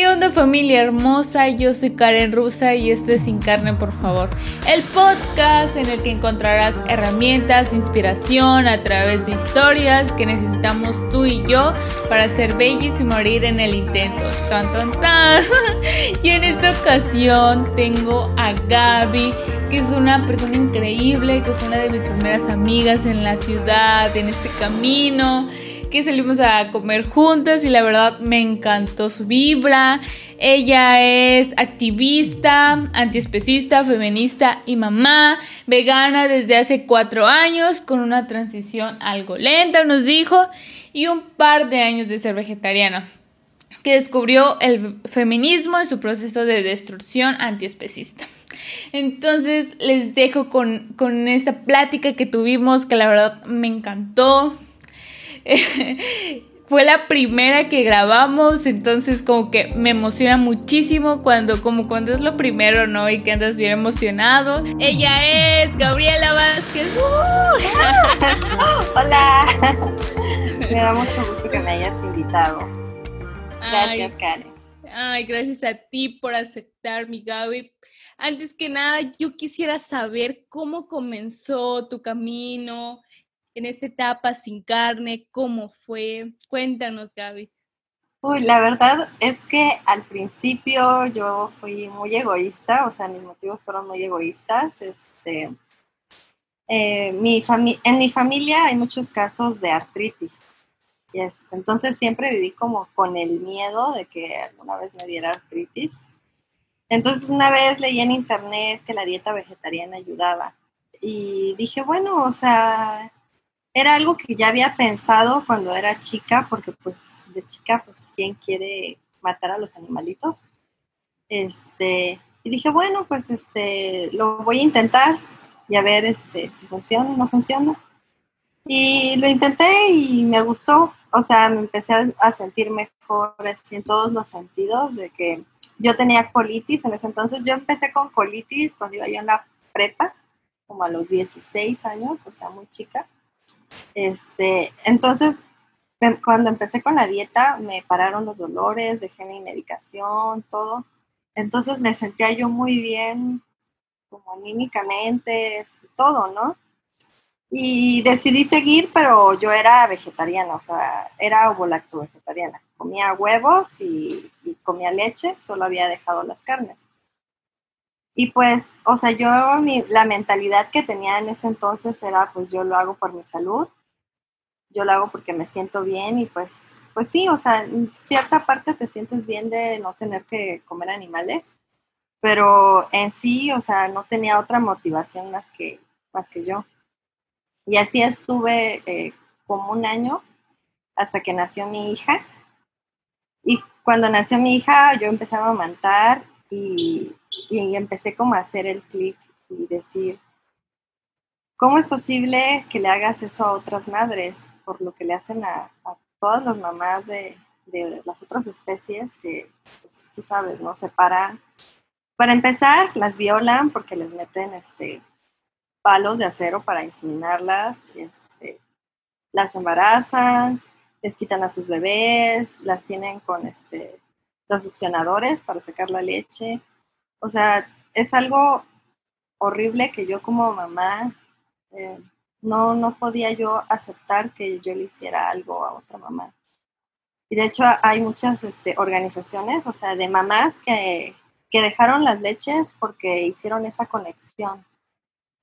¿Qué onda familia hermosa? Yo soy Karen Rusa y esto es Sin Carne, por favor. El podcast en el que encontrarás herramientas, inspiración a través de historias que necesitamos tú y yo para ser bellis y morir en el intento. Tan, tan, tan. Y en esta ocasión tengo a Gaby, que es una persona increíble, que fue una de mis primeras amigas en la ciudad, en este camino que salimos a comer juntas y la verdad me encantó su vibra. Ella es activista, antiespecista, feminista y mamá, vegana desde hace cuatro años, con una transición algo lenta, nos dijo, y un par de años de ser vegetariana que descubrió el feminismo en su proceso de destrucción antiespecista. Entonces les dejo con, con esta plática que tuvimos que la verdad me encantó. fue la primera que grabamos, entonces como que me emociona muchísimo cuando como cuando es lo primero, ¿no? Y que andas bien emocionado. Ella es Gabriela Vázquez. Hola. me da mucho gusto que me hayas invitado. Gracias, Karen. Ay, gracias a ti por aceptar mi Gaby. Antes que nada, yo quisiera saber cómo comenzó tu camino, en esta etapa sin carne? ¿Cómo fue? Cuéntanos, Gaby. Uy, la verdad es que al principio yo fui muy egoísta, o sea, mis motivos fueron muy egoístas. Este, eh, mi en mi familia hay muchos casos de artritis. Y este, entonces siempre viví como con el miedo de que alguna vez me diera artritis. Entonces una vez leí en internet que la dieta vegetariana ayudaba. Y dije, bueno, o sea, era algo que ya había pensado cuando era chica, porque pues de chica, pues, ¿quién quiere matar a los animalitos? Este, y dije, bueno, pues este, lo voy a intentar y a ver este, si funciona o no funciona. Y lo intenté y me gustó, o sea, me empecé a sentir mejor así en todos los sentidos, de que yo tenía colitis en ese entonces. Yo empecé con colitis cuando iba yo en la prepa, como a los 16 años, o sea, muy chica. Este, entonces, em, cuando empecé con la dieta, me pararon los dolores, dejé mi medicación, todo. Entonces me sentía yo muy bien, como anímicamente, este, todo, ¿no? Y decidí seguir, pero yo era vegetariana, o sea, era ovolacto vegetariana. Comía huevos y, y comía leche, solo había dejado las carnes. Y pues, o sea, yo, la mentalidad que tenía en ese entonces era, pues yo lo hago por mi salud, yo lo hago porque me siento bien y pues, pues sí, o sea, en cierta parte te sientes bien de no tener que comer animales, pero en sí, o sea, no tenía otra motivación más que, más que yo. Y así estuve eh, como un año hasta que nació mi hija. Y cuando nació mi hija, yo empecé a amamantar y, empecé como a hacer el clic y decir, ¿cómo es posible que le hagas eso a otras madres por lo que le hacen a, todas las mamás de, las otras especies que, pues, tú sabes, ¿no? Separan. Para empezar, las violan porque les meten este, palos de acero para inseminarlas, este, las embarazan, les quitan a sus bebés, las tienen con este, los succionadores para sacar la leche. O sea, es algo horrible que yo como mamá eh, no, no podía yo aceptar que yo le hiciera algo a otra mamá. Y de hecho hay muchas este, organizaciones, o sea, de mamás que, dejaron las leches porque hicieron esa conexión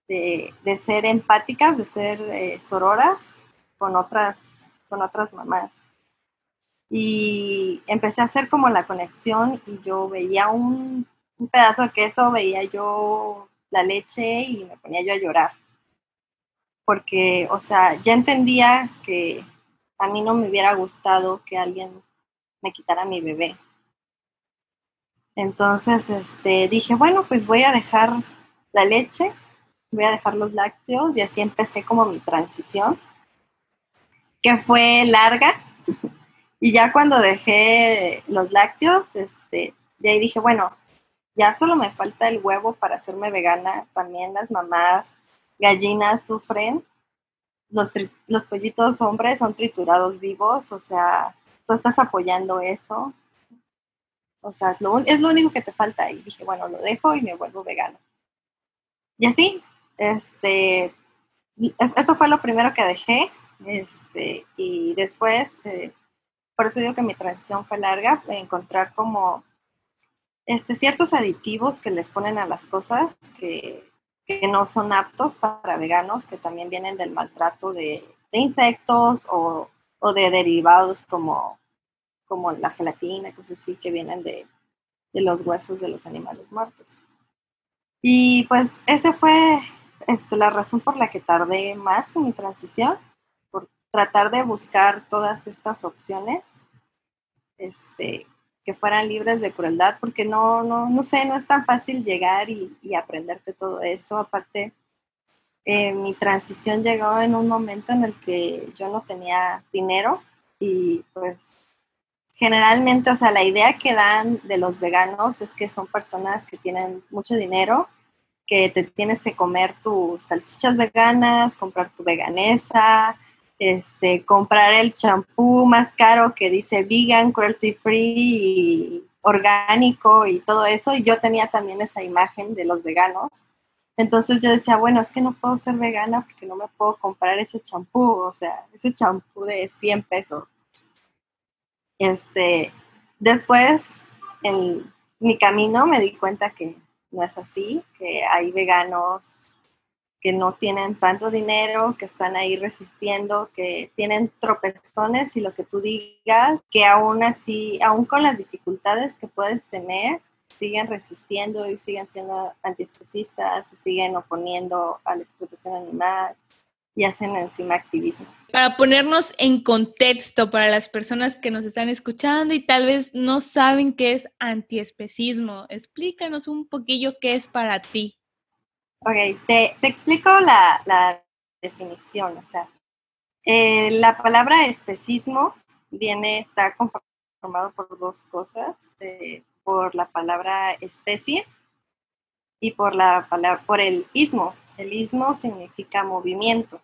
de, ser empáticas, de ser eh, sororas con otras, con otras mamás. Y empecé a hacer como la conexión y yo veía un, pedazo de queso, veía yo la leche y me ponía yo a llorar. Porque, o sea, ya entendía que a mí no me hubiera gustado que alguien me quitara mi bebé. Entonces, este, dije, bueno, pues voy a dejar la leche, voy a dejar los lácteos y así empecé como mi transición, que fue larga, y ya cuando dejé los lácteos, este, de ahí dije, bueno, ya solo me falta el huevo para hacerme vegana. También las mamás gallinas sufren. Los, los pollitos hombres son triturados vivos, o sea, tú estás apoyando eso. O sea, es lo único que te falta. Y dije, bueno, lo dejo y me vuelvo vegano. Y así, este, eso fue lo primero que dejé. Este, y después, eh, por eso digo que mi transición fue larga, encontrar como este, ciertos aditivos que les ponen a las cosas que, no son aptos para veganos, que también vienen del maltrato de, insectos o, de derivados como, como la gelatina, cosas así, que vienen de, de los huesos de los animales muertos. Y pues esa fue este, la razón por la que tardé más en mi transición, por tratar de buscar todas estas opciones este, que fueran libres de crueldad, porque no, no, no sé, no es tan fácil llegar y, aprenderte todo eso. Aparte, eh, mi transición llegó en un momento en el que yo no tenía dinero y pues generalmente, o sea, la idea que dan de los veganos es que son personas que tienen mucho dinero, que te tienes que comer tus salchichas veganas, comprar tu veganesa, este, comprar el champú más caro que dice vegan, cruelty free, orgánico y todo eso. Y yo tenía también esa imagen de los veganos. Entonces yo decía, bueno, es que no puedo ser vegana porque no me puedo comprar ese champú, o sea, ese champú de 100 pesos. Este, después, en mi camino me di cuenta que no es así, que hay veganos que no tienen tanto dinero, que están ahí resistiendo, que tienen tropezones y lo que tú digas, que aún así, aún con las dificultades que puedes tener, siguen resistiendo y siguen siendo antiespecistas, siguen oponiendo a la explotación animal y hacen encima activismo. Para ponernos en contexto para las personas que nos están escuchando y tal vez no saben qué es antiespecismo, explícanos un poquillo qué es para ti. Ok, te, explico la, definición. O sea, eh, la palabra especismo viene, está conformado por dos cosas, eh, por la palabra especie y por, la palabra, por el ismo. El ismo significa movimiento.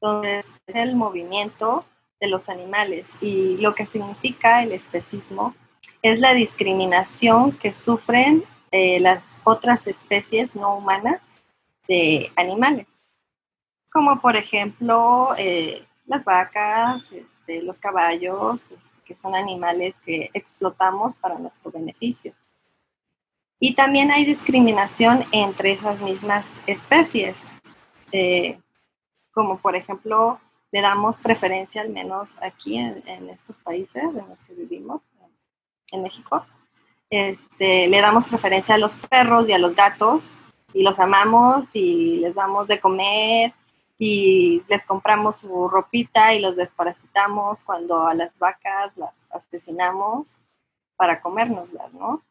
Entonces, es el movimiento de los animales y lo que significa el especismo es la discriminación que sufren las otras especies no humanas de animales, como por ejemplo eh, las vacas, este, los caballos, este, que son animales que explotamos para nuestro beneficio. Y también hay discriminación entre esas mismas especies, eh, como por ejemplo le damos preferencia, al menos aquí en, en estos países en los que vivimos, en México, este, le damos preferencia a los perros y a los gatos y los amamos y les damos de comer y les compramos su ropita y los desparasitamos cuando a las vacas las asesinamos para comérnoslas, ¿no?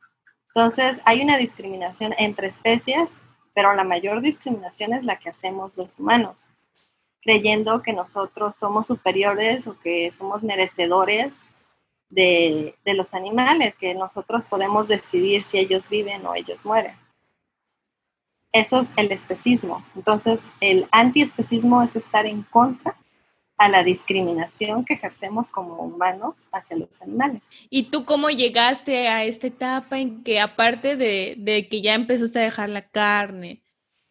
Entonces hay una discriminación entre especies, pero la mayor discriminación es la que hacemos los humanos, creyendo que nosotros somos superiores o que somos merecedores de, los animales, que nosotros podemos decidir si ellos viven o ellos mueren. Eso es el especismo. Entonces, el antiespecismo es estar en contra a la discriminación que ejercemos como humanos hacia los animales. ¿Y tú cómo llegaste a esta etapa en que aparte de, de, que ya empezaste a dejar la carne,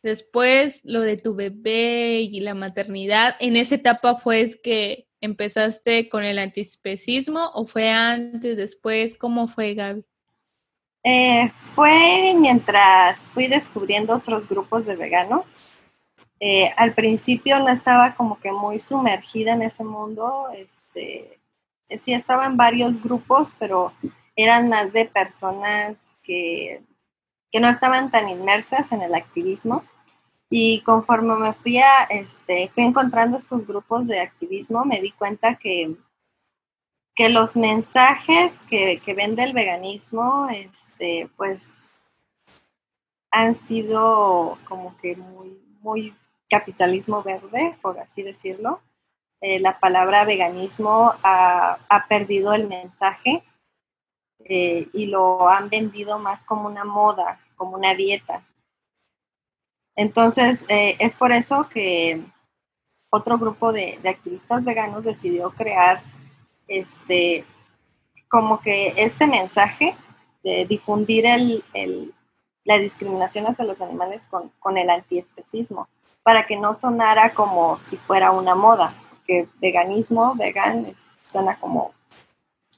después lo de tu bebé y la maternidad, en esa etapa fue que ¿Empezaste con el antispecismo o fue antes, después? ¿Cómo fue, Gaby? Eh, fue mientras fui descubriendo otros grupos de veganos. Eh, al principio no estaba como que muy sumergida en ese mundo. Este, sí estaba en varios grupos, pero eran más de personas que, que no estaban tan inmersas en el activismo. Y conforme me fui, a, este, fui encontrando estos grupos de activismo, me di cuenta que, que los mensajes que, que vende el veganismo, este, pues, han sido como que muy, muy capitalismo verde, por así decirlo. Eh, la palabra veganismo ha, perdido el mensaje eh, y lo han vendido más como una moda, como una dieta. Entonces, eh, es por eso que otro grupo de, activistas veganos decidió crear este, como que este mensaje de difundir el, la discriminación hacia los animales con, con el antiespecismo, para que no sonara como si fuera una moda, que veganismo, vegan, suena como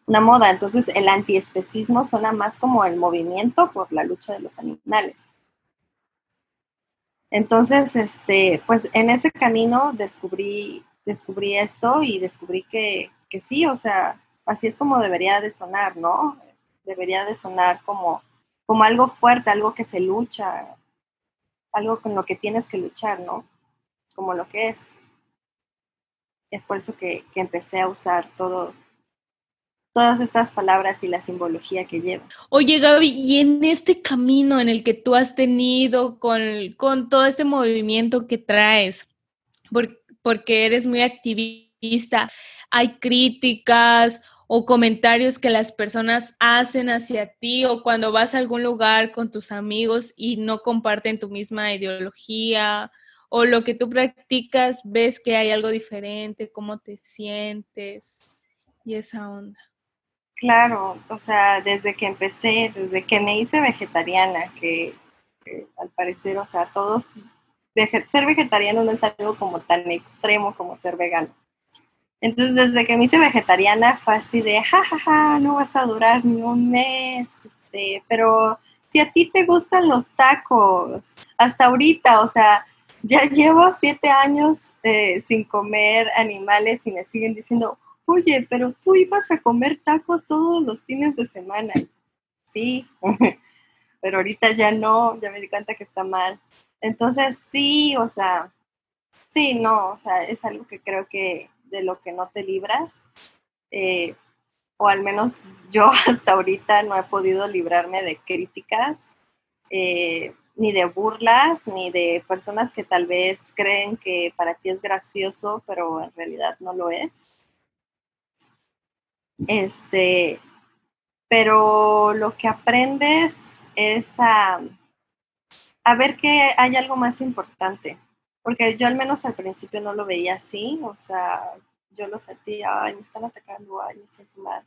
una moda. Entonces el antiespecismo suena más como el movimiento por la lucha de los animales. Entonces, este, pues en ese camino descubrí, descubrí esto y descubrí que, que sí, o sea, así es como debería de sonar, ¿no? Debería de sonar como, como algo fuerte, algo que se lucha, algo con lo que tienes que luchar, ¿no? Como lo que es. Es por eso que, que empecé a usar todo, todas estas palabras y la simbología que lleva. Oye, Gaby, y en este camino en el que tú has tenido con, con todo este movimiento que traes, porque eres muy activista, hay críticas o comentarios que las personas hacen hacia ti o cuando vas a algún lugar con tus amigos y no comparten tu misma ideología o lo que tú practicas, ves que hay algo diferente, cómo te sientes y esa onda. Claro, o sea, desde que empecé, desde que me hice vegetariana, que, al parecer, o sea, todos, ser vegetariano no es algo como tan extremo como ser vegano. Entonces, desde que me hice vegetariana fue así de, jajaja, ja, ja, no vas a durar ni un mes, este, pero si a ti te gustan los tacos, hasta ahorita, o sea, ya llevo siete años eh, sin comer animales y me siguen diciendo, oye, pero tú ibas a comer tacos todos los fines de semana. Sí, pero ahorita ya no, ya me di cuenta que está mal. Entonces, sí, o sea, sí, no, o sea, es algo que creo que de lo que no te libras, eh, o al menos yo hasta ahorita no he podido librarme de críticas, eh, ni de burlas, ni de personas que tal vez creen que para ti es gracioso, pero en realidad no lo es. Este, pero lo que aprendes es a, ver que hay algo más importante, porque yo al menos al principio no lo veía así, o sea, yo lo sentía, ay, me están atacando, ay, me siento mal.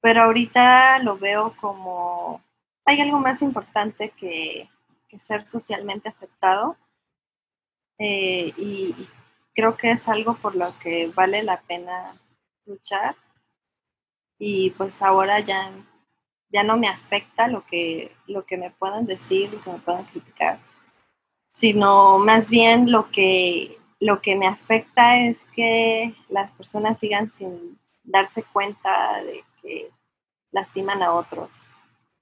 Pero ahorita lo veo como, hay algo más importante que, ser socialmente aceptado. Eh, y creo que es algo por lo que vale la pena luchar y pues ahora ya, ya no me afecta lo que, lo que me puedan decir, lo que me puedan criticar, sino más bien lo que, lo que me afecta es que las personas sigan sin darse cuenta de que lastiman a otros,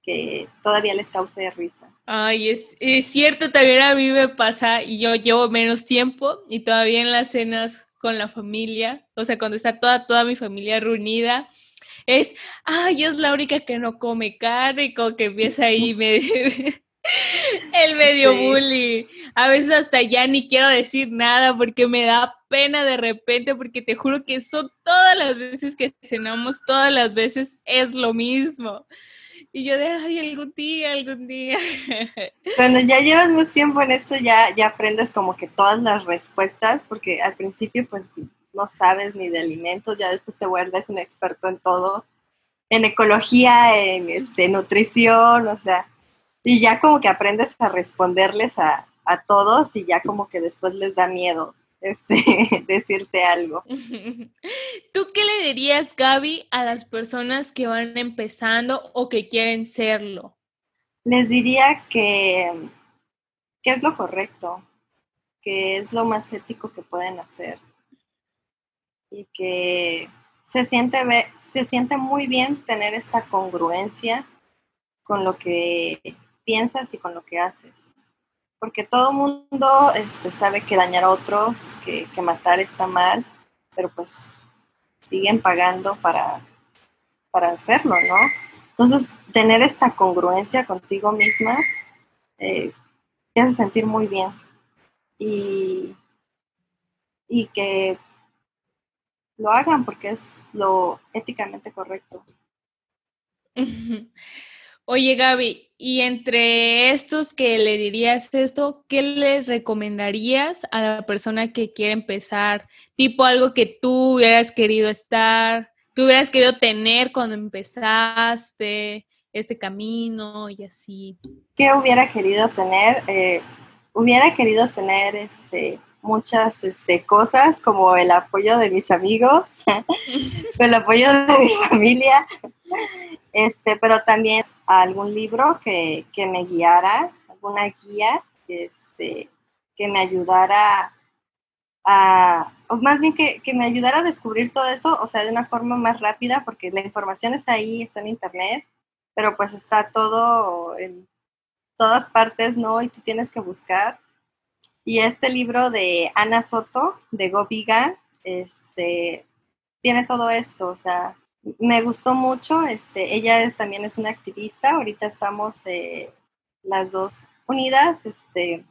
que todavía les cause risa. Ay, es, es cierto, también a mí me pasa y yo llevo menos tiempo y todavía en las cenas con la familia, o sea, cuando está toda, toda mi familia reunida, es, ay, es la única que no come carne, como que empieza ahí el medio bully. A veces hasta ya ni quiero decir nada porque me da pena de repente, porque te juro que son todas las veces que cenamos, todas las veces es lo mismo. Y yo de, ay, algún día, algún día. Cuando ya llevas más tiempo en esto, ya, ya aprendes como que todas las respuestas, porque al principio pues no sabes ni de alimentos, ya después te vuelves un experto en todo, en ecología, en este, nutrición, o sea, y ya como que aprendes a responderles a, todos y ya como que después les da miedo este, decirte algo. ¿Tú qué le dirías, Gaby, a las personas que van empezando o que quieren serlo? Les diría que, que es lo correcto, que es lo más ético que pueden hacer y que se siente, se siente muy bien tener esta congruencia con lo que piensas y con lo que haces. Porque todo mundo este, sabe que dañar a otros, que, matar está mal, pero pues siguen pagando para, para hacerlo, ¿no? Entonces, tener esta congruencia contigo misma eh, te hace sentir muy bien. Y, y que lo hagan porque es lo éticamente correcto. Oye, Gaby, y entre estos que le dirías esto, ¿qué les recomendarías a la persona que quiere empezar? Tipo algo que tú hubieras querido estar, que hubieras querido tener cuando empezaste este camino y así? ¿Qué hubiera querido tener? Eh, hubiera querido tener este, muchas este, cosas como el apoyo de mis amigos, el apoyo de mi familia, este, pero también algún libro que, que me guiara, alguna guía este, que me ayudara a, o más bien que, que, me ayudara a descubrir todo eso, o sea, de una forma más rápida, porque la información está ahí, está en internet, pero pues está todo en todas partes, ¿no? Y tú tienes que buscar. Y este libro de Ana Soto, de Go Vegan, este, tiene todo esto, o sea, me gustó mucho, este, ella también es una activista, ahorita estamos eh, las dos unidas, este,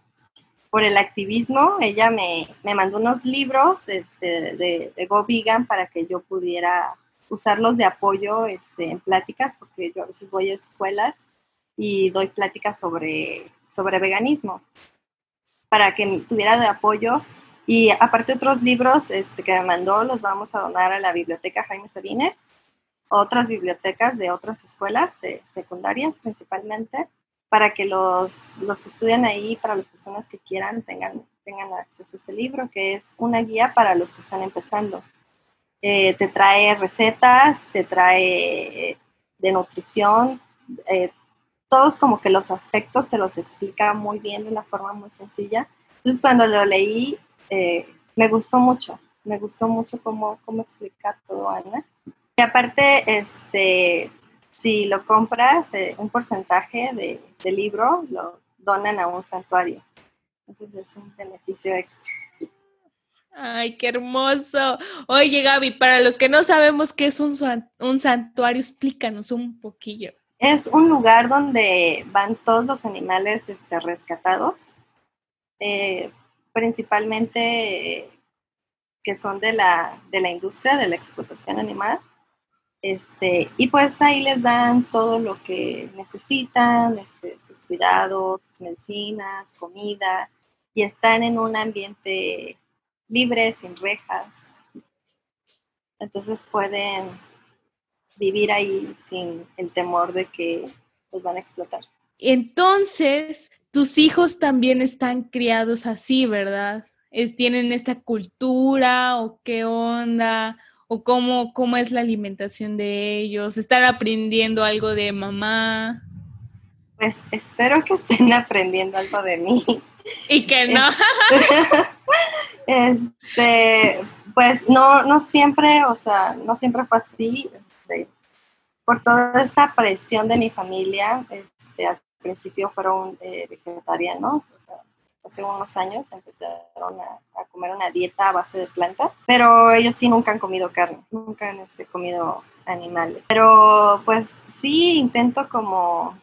por el activismo. Ella me, mandó unos libros este, de, de, Go Vegan para que yo pudiera usarlos de apoyo este, en pláticas, porque yo a veces voy a escuelas y doy pláticas sobre, sobre veganismo, para que tuviera de apoyo. Y aparte otros libros este, que me mandó, los vamos a donar a la biblioteca Jaime Sabines, otras bibliotecas de otras escuelas, de secundarias principalmente para que los, los, que estudian ahí, para las personas que quieran, tengan, tengan acceso a este libro, que es una guía para los que están empezando. Eh, te trae recetas, te trae de nutrición, eh, todos como que los aspectos te los explica muy bien de una forma muy sencilla. Entonces cuando lo leí, eh, me gustó mucho, me gustó mucho cómo, cómo explicar todo, Ana. Y aparte, este, si lo compras, eh, un porcentaje de, del libro lo donan a un santuario. Entonces es un beneficio extra. Ay, qué hermoso. Oye, Gaby, para los que no sabemos qué es un, un santuario, explícanos un poquillo. Es un lugar donde van todos los animales este, rescatados, eh, principalmente que son de la, de la industria de la explotación animal este, y pues ahí les dan todo lo que necesitan, este, sus cuidados, medicinas, comida, y están en un ambiente libre, sin rejas. Entonces pueden vivir ahí sin el temor de que los van a explotar. Entonces, tus hijos también están criados así, ¿verdad? Es, ¿Tienen esta cultura o qué onda? o cómo, cómo es la alimentación de ellos? ¿Están aprendiendo algo de mamá? Pues espero que estén aprendiendo algo de mí. Y que no. este, pues no, no siempre, o sea, no siempre fue así. Por toda esta presión de mi familia, este, al principio fueron eh, vegetarianos, hace unos años empezaron a, comer una dieta a base de plantas, pero ellos sí nunca han comido carne, nunca han este, comido animales. Pero pues sí intento como,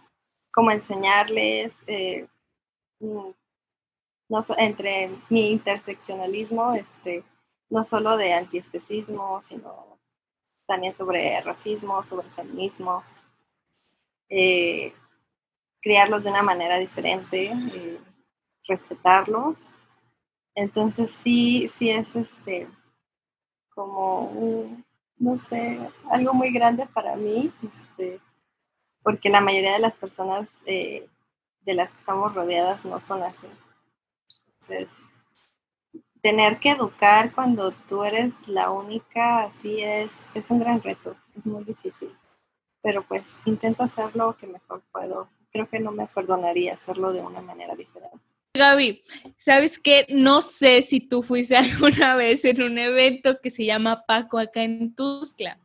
como enseñarles eh, mm, entre mi interseccionalismo, este, no solo de antiespecismo, sino también sobre racismo, sobre feminismo, eh, criarlos de una manera diferente. Eh, respetarlos. Entonces sí, sí es este como no sé, algo muy grande para mí, este, porque la mayoría de las personas eh, de las que estamos rodeadas no son así. Tener que educar cuando tú eres la única, así es, es un gran reto, es muy difícil. Pero pues intento hacer lo que mejor puedo. Creo que no me perdonaría hacerlo de una manera diferente. Gaby, ¿sabes qué? No sé si tú fuiste alguna vez en un evento que se llama Paco acá en Tuzcla.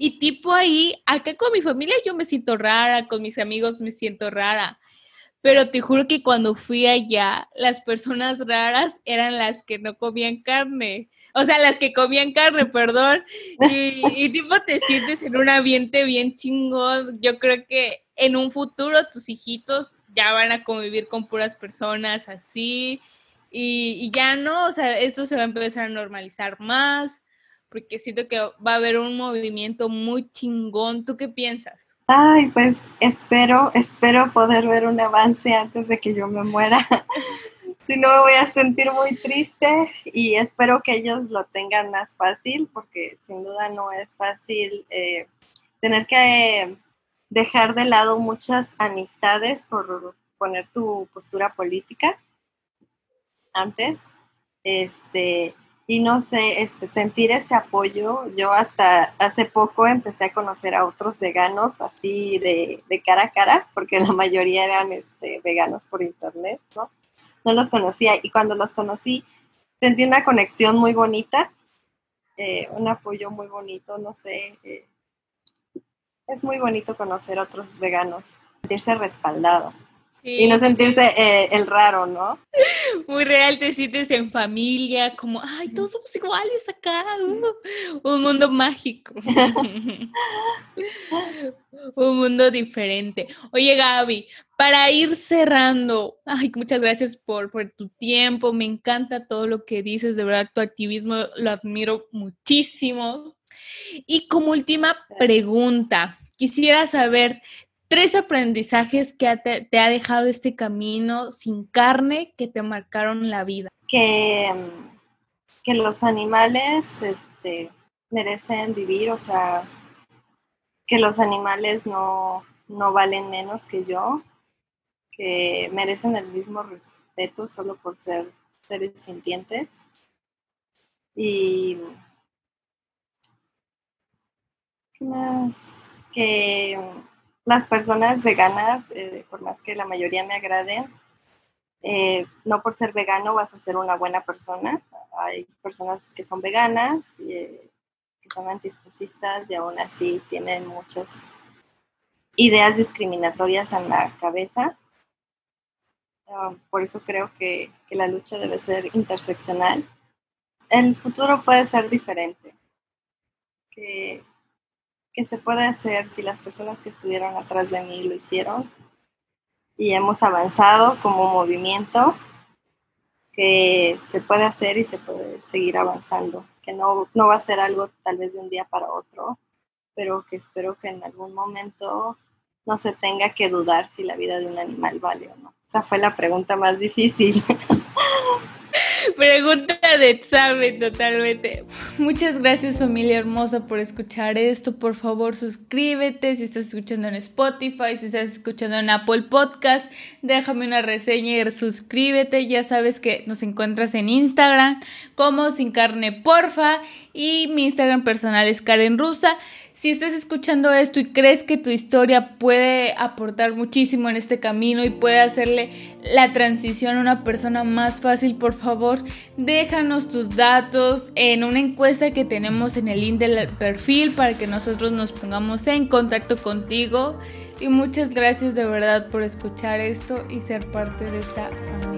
Y tipo ahí, acá con mi familia yo me siento rara, con mis amigos me siento rara. Pero te juro que cuando fui allá, las personas raras eran las que no comían carne. O sea, las que comían carne, perdón. Y, y tipo te sientes en un ambiente bien chingón. Yo creo que en un futuro tus hijitos ya van a convivir con puras personas así y, ya no, o sea, esto se va a empezar a normalizar más porque siento que va a haber un movimiento muy chingón. ¿Tú qué piensas? Ay, pues espero, espero poder ver un avance antes de que yo me muera. si no me voy a sentir muy triste y espero que ellos lo tengan más fácil porque sin duda no es fácil eh, tener que dejar de lado muchas amistades por poner tu postura política antes. Este, y no sé, este, sentir ese apoyo. Yo hasta hace poco empecé a conocer a otros veganos así de, cara a cara, porque la mayoría eran este, veganos por internet, ¿no? No los conocía y cuando los conocí sentí una conexión muy bonita, eh, un apoyo muy bonito, no sé. Eh, es muy bonito conocer a otros veganos, sentirse respaldado y no sentirse eh, el raro, ¿no? Muy real, te sientes en familia, como, ay, todos somos iguales acá, uh, un mundo mágico, un mundo diferente. Oye, Gaby, para ir cerrando, ay, muchas gracias por, por tu tiempo, me encanta todo lo que dices, de verdad, tu activismo lo admiro muchísimo. Y como última pregunta, quisiera saber tres aprendizajes que te, ha dejado este camino sin carne que te marcaron la vida. Que, que los animales este, merecen vivir, o sea, que los animales no, no valen menos que yo, que merecen el mismo respeto solo por ser seres sintientes. Y ¿qué más? Que las personas veganas, eh, por más que la mayoría me agraden, eh, no por ser vegano vas a ser una buena persona. Hay personas que son veganas, eh, que son antiespecistas y aún así tienen muchas ideas discriminatorias en la cabeza. Ah, por eso creo que, que la lucha debe ser interseccional. El futuro puede ser diferente. Que que se puede hacer si las personas que estuvieron atrás de mí lo hicieron y hemos avanzado como movimiento, que se puede hacer y se puede seguir avanzando, que no, no va a ser algo tal vez de un día para otro, pero que espero que en algún momento no se tenga que dudar si la vida de un animal vale o no. Esa fue la pregunta más difícil. Pregunta de examen totalmente. Muchas gracias familia hermosa por escuchar esto. Por favor suscríbete si estás escuchando en Spotify, si estás escuchando en Apple Podcast, déjame una reseña y suscríbete. Ya sabes que nos encuentras en Instagram como sin carne porfa y mi Instagram personal es Karen Rusa. Si estás escuchando esto y crees que tu historia puede aportar muchísimo en este camino y puede hacerle la transición a una persona más fácil, por favor, déjanos tus datos en una encuesta que tenemos en el link del perfil para que nosotros nos pongamos en contacto contigo. Y muchas gracias de verdad por escuchar esto y ser parte de esta familia.